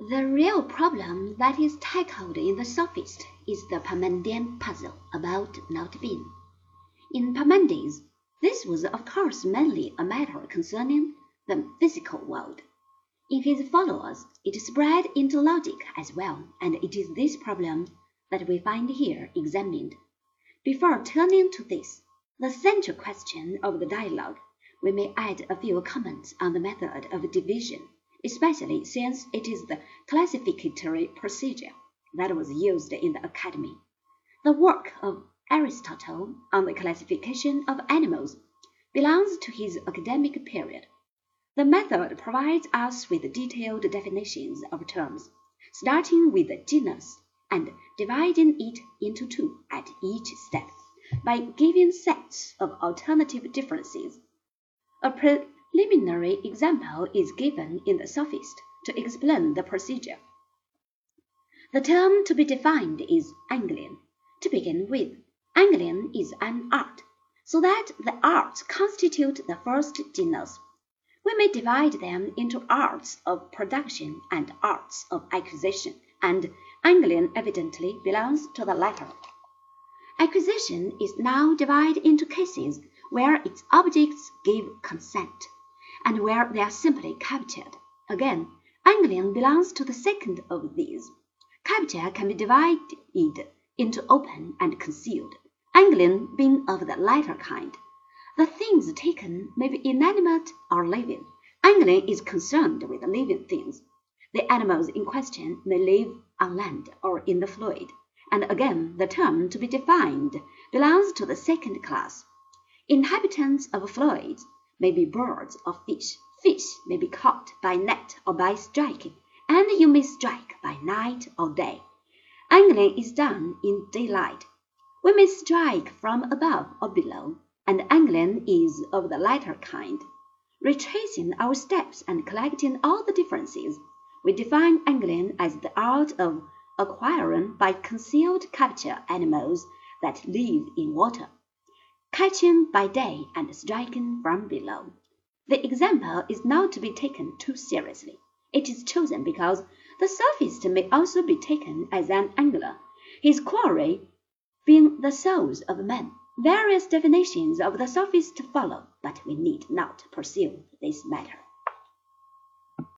The real problem that is tackled in the Sophist is the Parmenidean puzzle about not being. In Parmenides, this was of course mainly a matter concerning the physical world. In his followers it spread into logic as well, and it is this problem that we find here examined. Before turning to this, the central question of the dialogue, we may add a few comments on the method of division especially since it is the classificatory procedure that was used in the Academy. The work of Aristotle on the classification of animals belongs to his academic period. The method provides us with detailed definitions of terms, starting with the genus and dividing it into two at each step by giving sets of alternative differences. A preliminary example is given in the Sophist to explain the procedure. The term to be defined is angling. To begin with, angling is an art, so that the arts constitute the first genus. We may divide them into arts of production and arts of acquisition, and angling evidently belongs to the latter. Acquisition is now divided into cases where its objects give consent and where they are simply captured. Again, angling belongs to the second of these. Capture can be divided into open and concealed, angling being of the latter kind. The things taken may be inanimate or living. angling is concerned with living things. The animals in question may live on land or in the fluid, and again the term to be defined belongs to the second class. Inhabitants of fluids may be birds or fish. Fish may be caught by net or by striking, and you may strike by night or day. Angling is done in daylight. We may strike from above or below, and angling is of the latter kind. Retracing our steps and collecting all the differences, we define angling as the art of acquiring by concealed capture animals that live in water catching by day and striking from below. The example is not to be taken too seriously. It is chosen because the sophist may also be taken as an angler, his quarry being the souls of men. Various definitions of the sophist follow, but we need not pursue this matter.